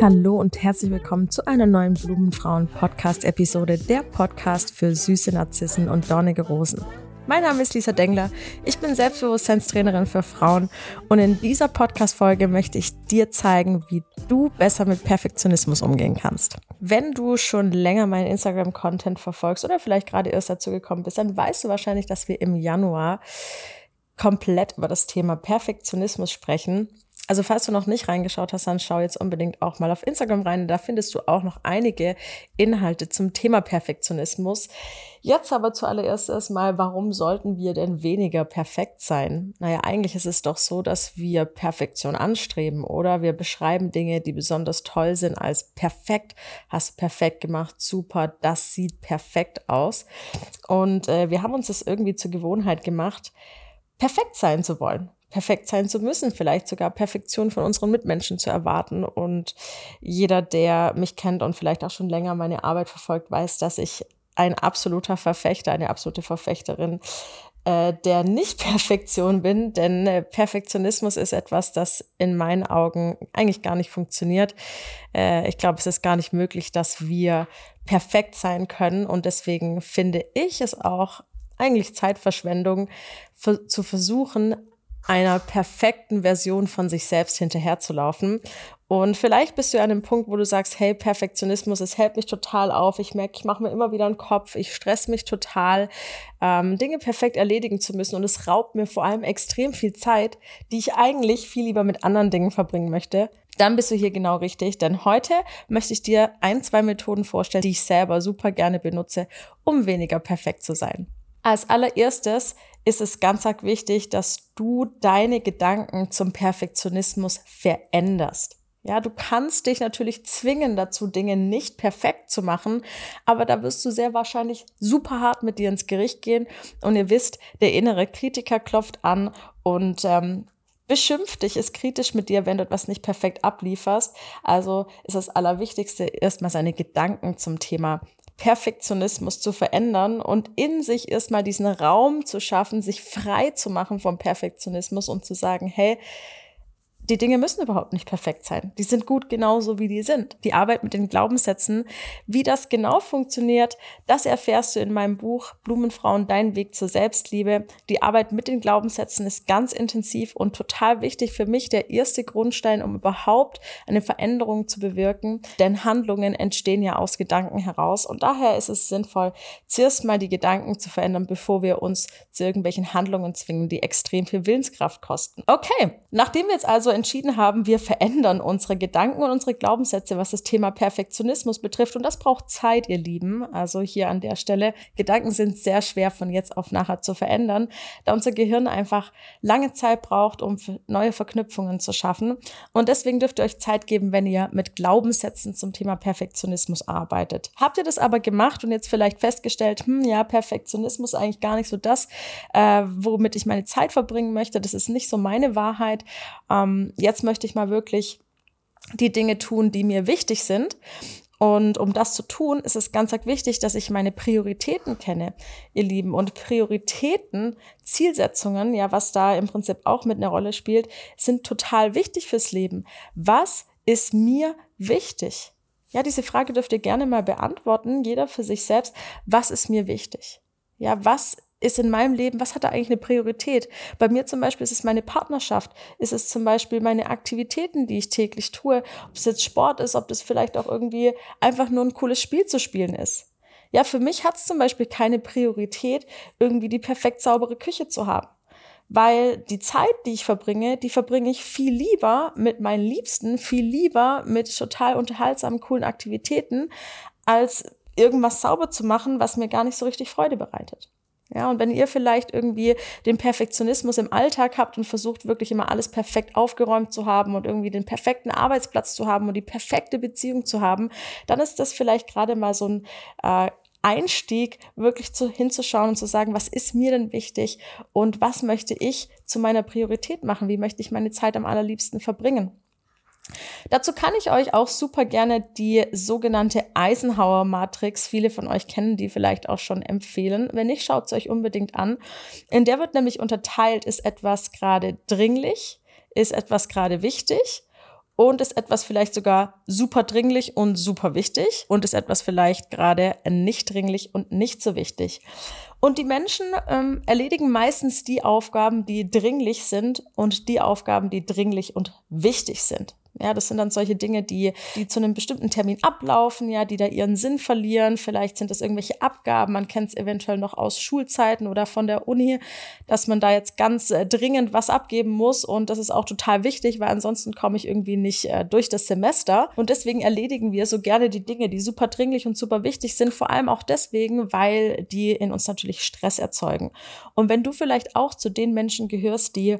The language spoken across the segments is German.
Hallo und herzlich willkommen zu einer neuen Blumenfrauen-Podcast-Episode, der Podcast für süße Narzissen und dornige Rosen. Mein Name ist Lisa Dengler, ich bin Selbstbewusstseinstrainerin für Frauen. Und in dieser Podcast-Folge möchte ich dir zeigen, wie du besser mit Perfektionismus umgehen kannst. Wenn du schon länger meinen Instagram-Content verfolgst oder vielleicht gerade erst dazu gekommen bist, dann weißt du wahrscheinlich, dass wir im Januar komplett über das Thema Perfektionismus sprechen also falls du noch nicht reingeschaut hast, dann schau jetzt unbedingt auch mal auf Instagram rein. Da findest du auch noch einige Inhalte zum Thema Perfektionismus. Jetzt aber zuallererst erstmal, warum sollten wir denn weniger perfekt sein? Naja, eigentlich ist es doch so, dass wir Perfektion anstreben oder wir beschreiben Dinge, die besonders toll sind, als perfekt. Hast perfekt gemacht, super, das sieht perfekt aus. Und äh, wir haben uns das irgendwie zur Gewohnheit gemacht, perfekt sein zu wollen perfekt sein zu müssen, vielleicht sogar Perfektion von unseren Mitmenschen zu erwarten. Und jeder, der mich kennt und vielleicht auch schon länger meine Arbeit verfolgt, weiß, dass ich ein absoluter Verfechter, eine absolute Verfechterin äh, der Nicht-Perfektion bin, denn äh, Perfektionismus ist etwas, das in meinen Augen eigentlich gar nicht funktioniert. Äh, ich glaube, es ist gar nicht möglich, dass wir perfekt sein können und deswegen finde ich es auch eigentlich Zeitverschwendung, zu versuchen, einer perfekten Version von sich selbst hinterherzulaufen. Und vielleicht bist du an einem Punkt, wo du sagst, hey, Perfektionismus, es hält mich total auf. Ich merke, ich mache mir immer wieder einen Kopf, ich stress mich total, ähm, Dinge perfekt erledigen zu müssen. Und es raubt mir vor allem extrem viel Zeit, die ich eigentlich viel lieber mit anderen Dingen verbringen möchte. Dann bist du hier genau richtig, denn heute möchte ich dir ein, zwei Methoden vorstellen, die ich selber super gerne benutze, um weniger perfekt zu sein. Als allererstes ist es ganz arg wichtig, dass du deine Gedanken zum Perfektionismus veränderst. Ja, du kannst dich natürlich zwingen dazu, Dinge nicht perfekt zu machen, aber da wirst du sehr wahrscheinlich super hart mit dir ins Gericht gehen. Und ihr wisst, der innere Kritiker klopft an und ähm, beschimpft dich, ist kritisch mit dir, wenn du etwas nicht perfekt ablieferst. Also ist das Allerwichtigste, erstmal seine Gedanken zum Thema Perfektionismus zu verändern und in sich erstmal diesen Raum zu schaffen, sich frei zu machen vom Perfektionismus und zu sagen, hey, die Dinge müssen überhaupt nicht perfekt sein. Die sind gut genauso, wie die sind. Die Arbeit mit den Glaubenssätzen, wie das genau funktioniert, das erfährst du in meinem Buch Blumenfrauen, dein Weg zur Selbstliebe. Die Arbeit mit den Glaubenssätzen ist ganz intensiv und total wichtig für mich, der erste Grundstein, um überhaupt eine Veränderung zu bewirken. Denn Handlungen entstehen ja aus Gedanken heraus und daher ist es sinnvoll, zuerst mal die Gedanken zu verändern, bevor wir uns zu irgendwelchen Handlungen zwingen, die extrem viel Willenskraft kosten. Okay, nachdem wir jetzt also entschieden haben, wir verändern unsere Gedanken und unsere Glaubenssätze, was das Thema Perfektionismus betrifft. Und das braucht Zeit, ihr Lieben. Also hier an der Stelle, Gedanken sind sehr schwer von jetzt auf nachher zu verändern, da unser Gehirn einfach lange Zeit braucht, um neue Verknüpfungen zu schaffen. Und deswegen dürft ihr euch Zeit geben, wenn ihr mit Glaubenssätzen zum Thema Perfektionismus arbeitet. Habt ihr das aber gemacht und jetzt vielleicht festgestellt, hm, ja, Perfektionismus eigentlich gar nicht so das, äh, womit ich meine Zeit verbringen möchte. Das ist nicht so meine Wahrheit. Ähm, jetzt möchte ich mal wirklich die Dinge tun, die mir wichtig sind. Und um das zu tun, ist es ganz wichtig, dass ich meine Prioritäten kenne, ihr Lieben. Und Prioritäten, Zielsetzungen, ja, was da im Prinzip auch mit einer Rolle spielt, sind total wichtig fürs Leben. Was ist mir wichtig? Ja, diese Frage dürft ihr gerne mal beantworten, jeder für sich selbst. Was ist mir wichtig? Ja, was ist in meinem Leben, was hat da eigentlich eine Priorität? Bei mir zum Beispiel ist es meine Partnerschaft, ist es zum Beispiel meine Aktivitäten, die ich täglich tue, ob es jetzt Sport ist, ob das vielleicht auch irgendwie einfach nur ein cooles Spiel zu spielen ist. Ja, für mich hat es zum Beispiel keine Priorität, irgendwie die perfekt saubere Küche zu haben. Weil die Zeit, die ich verbringe, die verbringe ich viel lieber mit meinen Liebsten, viel lieber mit total unterhaltsamen, coolen Aktivitäten, als irgendwas sauber zu machen, was mir gar nicht so richtig Freude bereitet. Ja, und wenn ihr vielleicht irgendwie den Perfektionismus im Alltag habt und versucht wirklich immer alles perfekt aufgeräumt zu haben und irgendwie den perfekten Arbeitsplatz zu haben und die perfekte Beziehung zu haben, dann ist das vielleicht gerade mal so ein äh, Einstieg, wirklich zu, hinzuschauen und zu sagen, was ist mir denn wichtig und was möchte ich zu meiner Priorität machen? Wie möchte ich meine Zeit am allerliebsten verbringen? Dazu kann ich euch auch super gerne die sogenannte Eisenhower-Matrix, viele von euch kennen die vielleicht auch schon, empfehlen. Wenn nicht, schaut es euch unbedingt an. In der wird nämlich unterteilt, ist etwas gerade dringlich, ist etwas gerade wichtig und ist etwas vielleicht sogar super dringlich und super wichtig und ist etwas vielleicht gerade nicht dringlich und nicht so wichtig. Und die Menschen ähm, erledigen meistens die Aufgaben, die dringlich sind und die Aufgaben, die dringlich und wichtig sind. Ja, das sind dann solche Dinge, die, die zu einem bestimmten Termin ablaufen, ja, die da ihren Sinn verlieren. Vielleicht sind das irgendwelche Abgaben. Man kennt es eventuell noch aus Schulzeiten oder von der Uni, dass man da jetzt ganz äh, dringend was abgeben muss. Und das ist auch total wichtig, weil ansonsten komme ich irgendwie nicht äh, durch das Semester. Und deswegen erledigen wir so gerne die Dinge, die super dringlich und super wichtig sind. Vor allem auch deswegen, weil die in uns natürlich Stress erzeugen. Und wenn du vielleicht auch zu den Menschen gehörst, die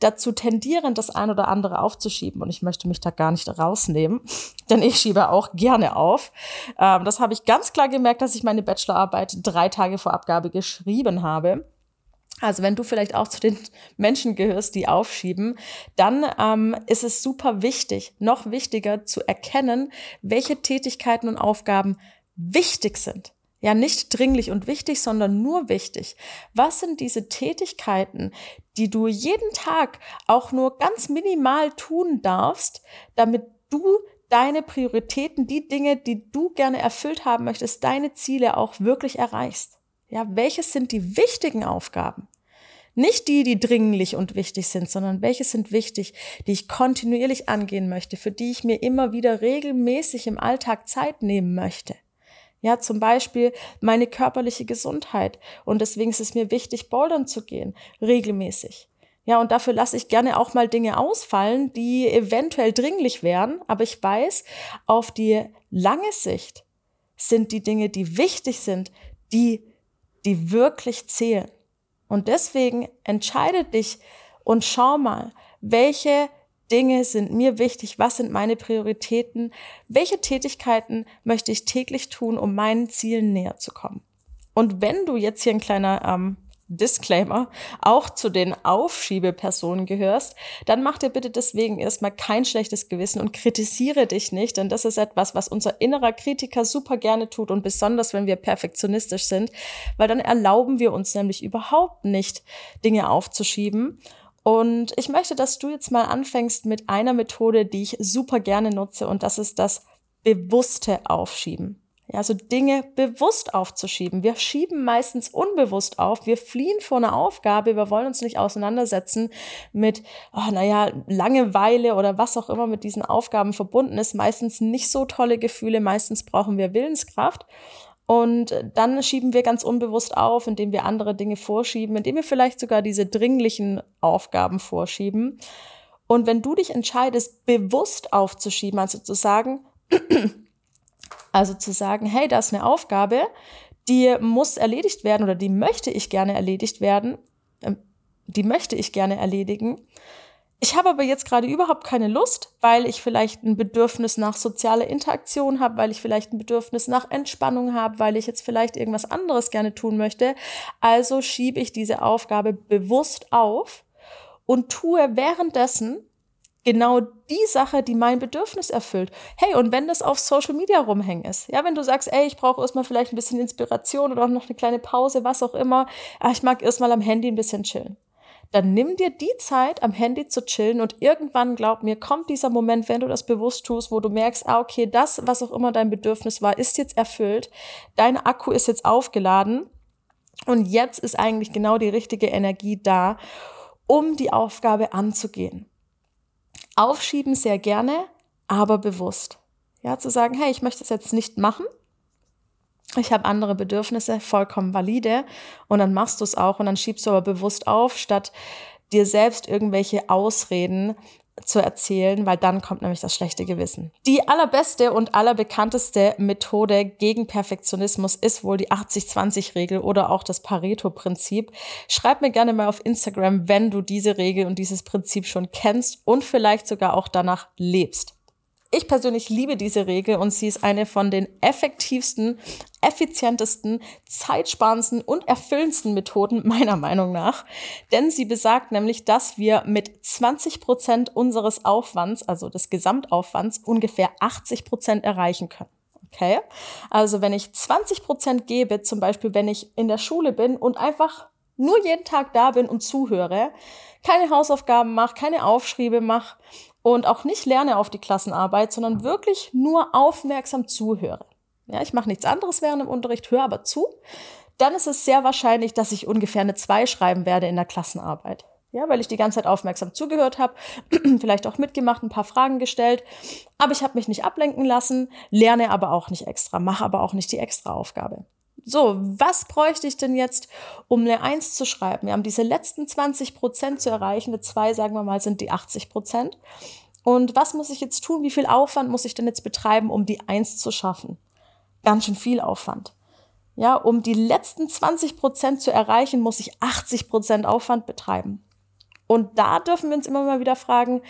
dazu tendieren, das ein oder andere aufzuschieben. Und ich möchte mich da gar nicht rausnehmen, denn ich schiebe auch gerne auf. Ähm, das habe ich ganz klar gemerkt, dass ich meine Bachelorarbeit drei Tage vor Abgabe geschrieben habe. Also wenn du vielleicht auch zu den Menschen gehörst, die aufschieben, dann ähm, ist es super wichtig, noch wichtiger zu erkennen, welche Tätigkeiten und Aufgaben wichtig sind. Ja, nicht dringlich und wichtig, sondern nur wichtig. Was sind diese Tätigkeiten, die du jeden Tag auch nur ganz minimal tun darfst, damit du deine Prioritäten, die Dinge, die du gerne erfüllt haben möchtest, deine Ziele auch wirklich erreichst? Ja, welches sind die wichtigen Aufgaben? Nicht die, die dringlich und wichtig sind, sondern welche sind wichtig, die ich kontinuierlich angehen möchte, für die ich mir immer wieder regelmäßig im Alltag Zeit nehmen möchte. Ja, zum Beispiel meine körperliche Gesundheit. Und deswegen ist es mir wichtig, bouldern zu gehen, regelmäßig. Ja, und dafür lasse ich gerne auch mal Dinge ausfallen, die eventuell dringlich wären. Aber ich weiß, auf die lange Sicht sind die Dinge, die wichtig sind, die, die wirklich zählen. Und deswegen entscheide dich und schau mal, welche Dinge sind mir wichtig? Was sind meine Prioritäten? Welche Tätigkeiten möchte ich täglich tun, um meinen Zielen näher zu kommen? Und wenn du jetzt hier ein kleiner ähm, Disclaimer auch zu den Aufschiebepersonen gehörst, dann mach dir bitte deswegen erstmal kein schlechtes Gewissen und kritisiere dich nicht, denn das ist etwas, was unser innerer Kritiker super gerne tut und besonders wenn wir perfektionistisch sind, weil dann erlauben wir uns nämlich überhaupt nicht, Dinge aufzuschieben und ich möchte, dass du jetzt mal anfängst mit einer Methode, die ich super gerne nutze, und das ist das bewusste Aufschieben. Ja, also Dinge bewusst aufzuschieben. Wir schieben meistens unbewusst auf. Wir fliehen vor einer Aufgabe. Wir wollen uns nicht auseinandersetzen mit, oh, naja, Langeweile oder was auch immer mit diesen Aufgaben verbunden ist. Meistens nicht so tolle Gefühle. Meistens brauchen wir Willenskraft. Und dann schieben wir ganz unbewusst auf, indem wir andere Dinge vorschieben, indem wir vielleicht sogar diese dringlichen Aufgaben vorschieben. Und wenn du dich entscheidest, bewusst aufzuschieben, also zu sagen, also zu sagen, hey, da ist eine Aufgabe, die muss erledigt werden oder die möchte ich gerne erledigt werden, ähm, die möchte ich gerne erledigen, ich habe aber jetzt gerade überhaupt keine Lust, weil ich vielleicht ein Bedürfnis nach sozialer Interaktion habe, weil ich vielleicht ein Bedürfnis nach Entspannung habe, weil ich jetzt vielleicht irgendwas anderes gerne tun möchte. Also schiebe ich diese Aufgabe bewusst auf und tue währenddessen genau die Sache, die mein Bedürfnis erfüllt. Hey, und wenn das auf Social Media rumhängen ist, ja, wenn du sagst, ey, ich brauche erstmal vielleicht ein bisschen Inspiration oder auch noch eine kleine Pause, was auch immer, ah, ich mag erstmal am Handy ein bisschen chillen dann nimm dir die Zeit, am Handy zu chillen und irgendwann, glaub mir, kommt dieser Moment, wenn du das bewusst tust, wo du merkst, ah, okay, das, was auch immer dein Bedürfnis war, ist jetzt erfüllt, dein Akku ist jetzt aufgeladen und jetzt ist eigentlich genau die richtige Energie da, um die Aufgabe anzugehen. Aufschieben sehr gerne, aber bewusst. Ja, zu sagen, hey, ich möchte es jetzt nicht machen, ich habe andere Bedürfnisse, vollkommen valide. Und dann machst du es auch und dann schiebst du aber bewusst auf, statt dir selbst irgendwelche Ausreden zu erzählen, weil dann kommt nämlich das schlechte Gewissen. Die allerbeste und allerbekannteste Methode gegen Perfektionismus ist wohl die 80-20-Regel oder auch das Pareto-Prinzip. Schreib mir gerne mal auf Instagram, wenn du diese Regel und dieses Prinzip schon kennst und vielleicht sogar auch danach lebst. Ich persönlich liebe diese Regel und sie ist eine von den effektivsten, effizientesten, zeitsparendsten und erfüllendsten Methoden meiner Meinung nach. Denn sie besagt nämlich, dass wir mit 20 Prozent unseres Aufwands, also des Gesamtaufwands, ungefähr 80 Prozent erreichen können. Okay? Also wenn ich 20 Prozent gebe, zum Beispiel wenn ich in der Schule bin und einfach nur jeden Tag da bin und zuhöre, keine Hausaufgaben mache, keine Aufschriebe mache und auch nicht lerne auf die Klassenarbeit, sondern wirklich nur aufmerksam zuhöre. Ja, ich mache nichts anderes während dem Unterricht, höre aber zu. Dann ist es sehr wahrscheinlich, dass ich ungefähr eine 2 schreiben werde in der Klassenarbeit. Ja, weil ich die ganze Zeit aufmerksam zugehört habe, vielleicht auch mitgemacht, ein paar Fragen gestellt, aber ich habe mich nicht ablenken lassen, lerne aber auch nicht extra, mache aber auch nicht die extra Aufgabe. So, was bräuchte ich denn jetzt, um eine Eins zu schreiben? Wir haben diese letzten 20 Prozent zu erreichen. Eine zwei, sagen wir mal, sind die 80 Prozent. Und was muss ich jetzt tun? Wie viel Aufwand muss ich denn jetzt betreiben, um die Eins zu schaffen? Ganz schön viel Aufwand. Ja, um die letzten 20 Prozent zu erreichen, muss ich 80 Prozent Aufwand betreiben. Und da dürfen wir uns immer mal wieder fragen,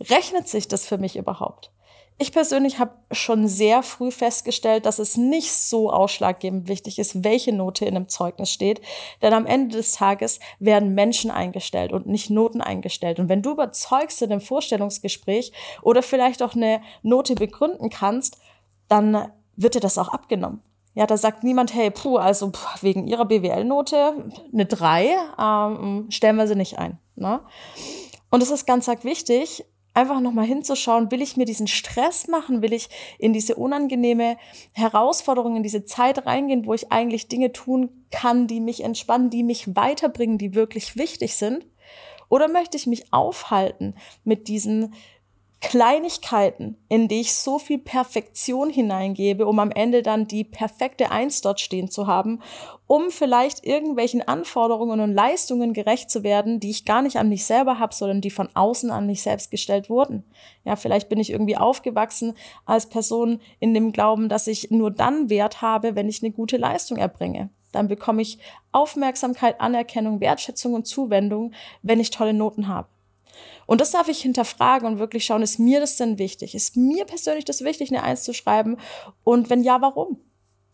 rechnet sich das für mich überhaupt? Ich persönlich habe schon sehr früh festgestellt, dass es nicht so ausschlaggebend wichtig ist, welche Note in einem Zeugnis steht. Denn am Ende des Tages werden Menschen eingestellt und nicht Noten eingestellt. Und wenn du überzeugst in einem Vorstellungsgespräch oder vielleicht auch eine Note begründen kannst, dann wird dir das auch abgenommen. Ja, da sagt niemand, hey, puh, also puh, wegen ihrer BWL-Note eine 3, ähm, stellen wir sie nicht ein. Ne? Und es ist ganz arg wichtig, einfach nochmal hinzuschauen, will ich mir diesen Stress machen, will ich in diese unangenehme Herausforderung, in diese Zeit reingehen, wo ich eigentlich Dinge tun kann, die mich entspannen, die mich weiterbringen, die wirklich wichtig sind? Oder möchte ich mich aufhalten mit diesen Kleinigkeiten, in die ich so viel Perfektion hineingebe, um am Ende dann die perfekte Eins dort stehen zu haben, um vielleicht irgendwelchen Anforderungen und Leistungen gerecht zu werden, die ich gar nicht an mich selber habe, sondern die von außen an mich selbst gestellt wurden. Ja, vielleicht bin ich irgendwie aufgewachsen als Person in dem Glauben, dass ich nur dann Wert habe, wenn ich eine gute Leistung erbringe. Dann bekomme ich Aufmerksamkeit, Anerkennung, Wertschätzung und Zuwendung, wenn ich tolle Noten habe. Und das darf ich hinterfragen und wirklich schauen, ist mir das denn wichtig? Ist mir persönlich das wichtig, eine Eins zu schreiben? Und wenn ja, warum?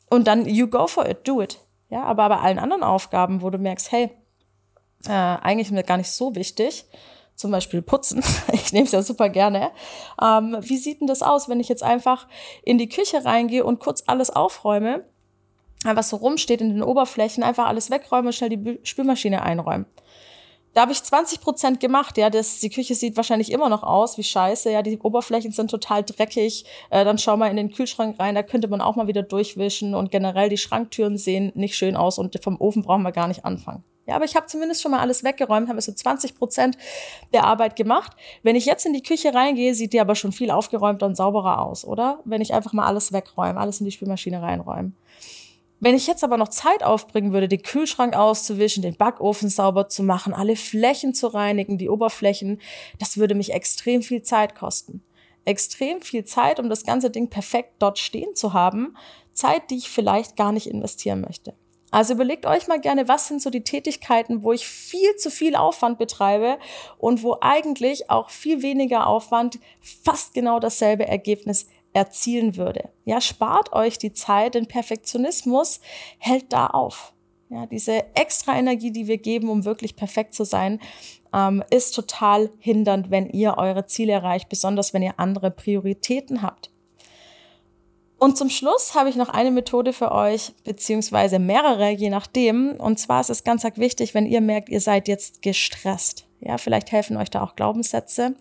Und dann, you go for it, do it. Ja, aber bei allen anderen Aufgaben, wo du merkst, hey, äh, eigentlich ist mir gar nicht so wichtig, zum Beispiel putzen, ich nehme es ja super gerne. Ähm, wie sieht denn das aus, wenn ich jetzt einfach in die Küche reingehe und kurz alles aufräume, was so rumsteht in den Oberflächen, einfach alles wegräume und schnell die Spülmaschine einräume? Da habe ich 20 Prozent gemacht, ja. Das, die Küche sieht wahrscheinlich immer noch aus wie scheiße, ja. Die Oberflächen sind total dreckig. Äh, dann schau mal in den Kühlschrank rein, da könnte man auch mal wieder durchwischen. Und generell die Schranktüren sehen nicht schön aus und vom Ofen brauchen wir gar nicht anfangen. Ja, aber ich habe zumindest schon mal alles weggeräumt, habe so 20 Prozent der Arbeit gemacht. Wenn ich jetzt in die Küche reingehe, sieht die aber schon viel aufgeräumter und sauberer aus, oder? Wenn ich einfach mal alles wegräume, alles in die Spülmaschine reinräume. Wenn ich jetzt aber noch Zeit aufbringen würde, den Kühlschrank auszuwischen, den Backofen sauber zu machen, alle Flächen zu reinigen, die Oberflächen, das würde mich extrem viel Zeit kosten. Extrem viel Zeit, um das ganze Ding perfekt dort stehen zu haben. Zeit, die ich vielleicht gar nicht investieren möchte. Also überlegt euch mal gerne, was sind so die Tätigkeiten, wo ich viel zu viel Aufwand betreibe und wo eigentlich auch viel weniger Aufwand fast genau dasselbe Ergebnis erzielen würde. Ja, spart euch die Zeit, denn Perfektionismus hält da auf. Ja, diese extra Energie, die wir geben, um wirklich perfekt zu sein, ähm, ist total hindernd, wenn ihr eure Ziele erreicht, besonders wenn ihr andere Prioritäten habt. Und zum Schluss habe ich noch eine Methode für euch, beziehungsweise mehrere, je nachdem. Und zwar ist es ganz wichtig, wenn ihr merkt, ihr seid jetzt gestresst. Ja, vielleicht helfen euch da auch Glaubenssätze.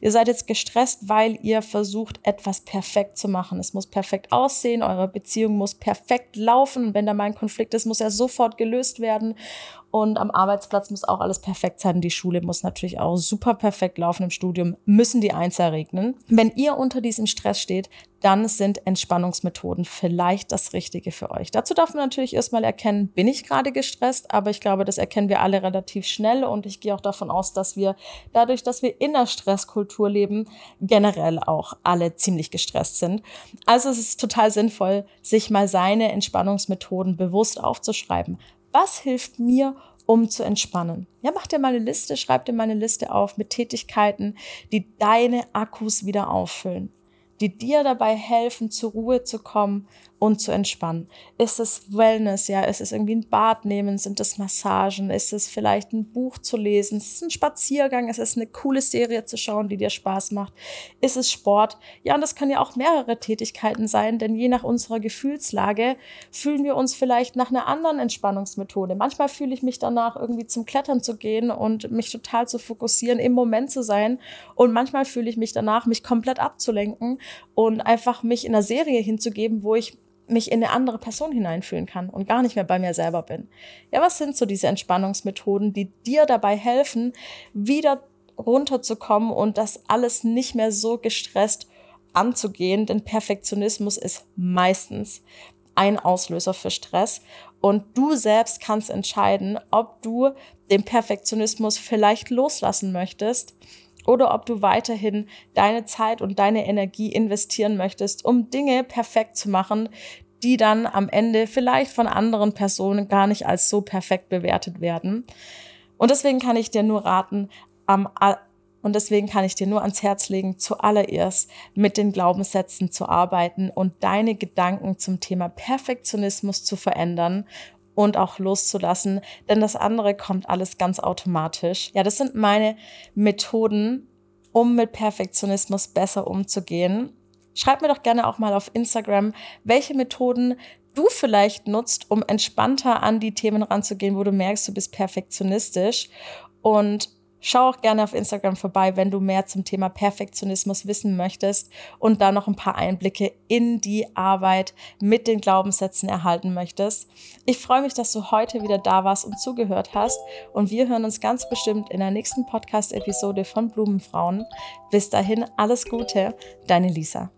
Ihr seid jetzt gestresst, weil ihr versucht, etwas perfekt zu machen. Es muss perfekt aussehen, eure Beziehung muss perfekt laufen. Wenn da mal ein Konflikt ist, muss er sofort gelöst werden. Und am Arbeitsplatz muss auch alles perfekt sein. Die Schule muss natürlich auch super perfekt laufen. Im Studium müssen die Eins erregnen. Wenn ihr unter diesem Stress steht, dann sind Entspannungsmethoden vielleicht das Richtige für euch. Dazu darf man natürlich erstmal erkennen, bin ich gerade gestresst, aber ich glaube, das erkennen wir alle relativ schnell und ich gehe auch davon aus, dass wir dadurch, dass wir in der Stresskultur leben, generell auch alle ziemlich gestresst sind. Also es ist total sinnvoll, sich mal seine Entspannungsmethoden bewusst aufzuschreiben was hilft mir, um zu entspannen? Ja, mach dir mal eine Liste, schreib dir mal eine Liste auf mit Tätigkeiten, die deine Akkus wieder auffüllen. die dir dabei helfen, zur Ruhe zu kommen und zu entspannen. Ist es Wellness, ja? Ist es irgendwie ein Bad nehmen? Sind es Massagen? Ist es vielleicht ein Buch zu lesen? Ist es ein Spaziergang? Ist es eine coole Serie zu schauen, die dir Spaß macht? Ist es Sport? Ja, und das kann ja auch mehrere Tätigkeiten sein, denn je nach unserer Gefühlslage fühlen wir uns vielleicht nach einer anderen Entspannungsmethode. Manchmal fühle ich mich danach, irgendwie zum Klettern zu gehen und mich total zu fokussieren, im Moment zu sein. Und manchmal fühle ich mich danach, mich komplett abzulenken und einfach mich in einer Serie hinzugeben, wo ich mich in eine andere Person hineinfühlen kann und gar nicht mehr bei mir selber bin. Ja, was sind so diese Entspannungsmethoden, die dir dabei helfen, wieder runterzukommen und das alles nicht mehr so gestresst anzugehen? Denn Perfektionismus ist meistens ein Auslöser für Stress und du selbst kannst entscheiden, ob du den Perfektionismus vielleicht loslassen möchtest oder ob du weiterhin deine Zeit und deine Energie investieren möchtest, um Dinge perfekt zu machen, die dann am Ende vielleicht von anderen Personen gar nicht als so perfekt bewertet werden. Und deswegen kann ich dir nur raten, am und deswegen kann ich dir nur ans Herz legen, zuallererst mit den Glaubenssätzen zu arbeiten und deine Gedanken zum Thema Perfektionismus zu verändern und auch loszulassen, denn das andere kommt alles ganz automatisch. Ja, das sind meine Methoden, um mit Perfektionismus besser umzugehen. Schreib mir doch gerne auch mal auf Instagram, welche Methoden du vielleicht nutzt, um entspannter an die Themen ranzugehen, wo du merkst, du bist perfektionistisch. Und Schau auch gerne auf Instagram vorbei, wenn du mehr zum Thema Perfektionismus wissen möchtest und da noch ein paar Einblicke in die Arbeit mit den Glaubenssätzen erhalten möchtest. Ich freue mich, dass du heute wieder da warst und zugehört hast und wir hören uns ganz bestimmt in der nächsten Podcast-Episode von Blumenfrauen. Bis dahin alles Gute, deine Lisa.